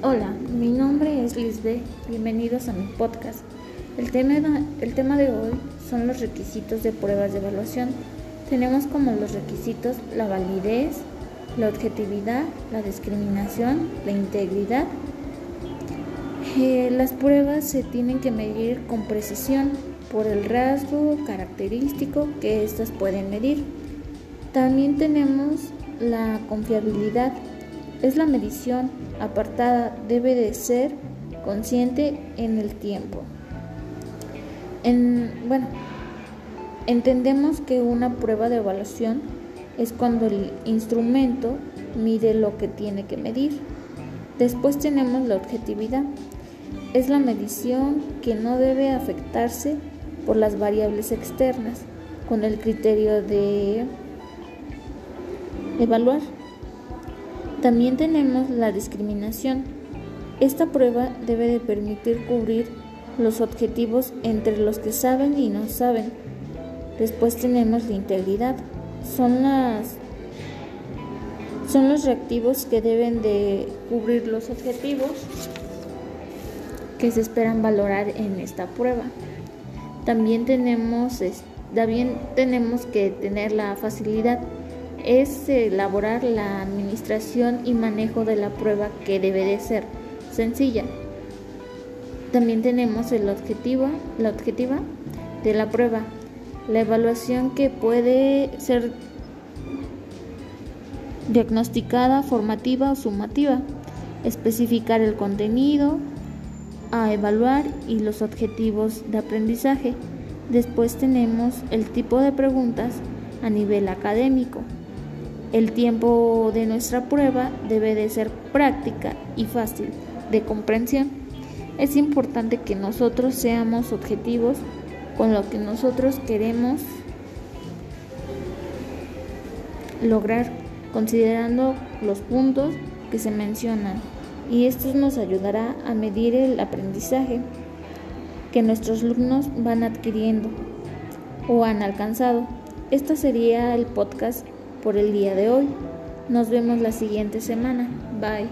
Hola, mi nombre es Lisbeth. Bienvenidos a mi podcast. El tema, el tema de hoy son los requisitos de pruebas de evaluación. Tenemos como los requisitos la validez, la objetividad, la discriminación, la integridad. Eh, las pruebas se tienen que medir con precisión por el rasgo característico que éstas pueden medir. También tenemos la confiabilidad es la medición apartada, debe de ser consciente en el tiempo. En, bueno, entendemos que una prueba de evaluación es cuando el instrumento mide lo que tiene que medir. Después tenemos la objetividad. Es la medición que no debe afectarse por las variables externas con el criterio de evaluar. También tenemos la discriminación. Esta prueba debe de permitir cubrir los objetivos entre los que saben y no saben. Después tenemos la integridad. Son las son los reactivos que deben de cubrir los objetivos que se esperan valorar en esta prueba. También tenemos también tenemos que tener la facilidad es elaborar la administración y manejo de la prueba que debe de ser sencilla. También tenemos el objetivo, la objetiva de la prueba, la evaluación que puede ser diagnosticada, formativa o sumativa, especificar el contenido a evaluar y los objetivos de aprendizaje. Después tenemos el tipo de preguntas a nivel académico. El tiempo de nuestra prueba debe de ser práctica y fácil de comprensión. Es importante que nosotros seamos objetivos con lo que nosotros queremos lograr, considerando los puntos que se mencionan. Y esto nos ayudará a medir el aprendizaje que nuestros alumnos van adquiriendo o han alcanzado. Este sería el podcast por el día de hoy. Nos vemos la siguiente semana. Bye.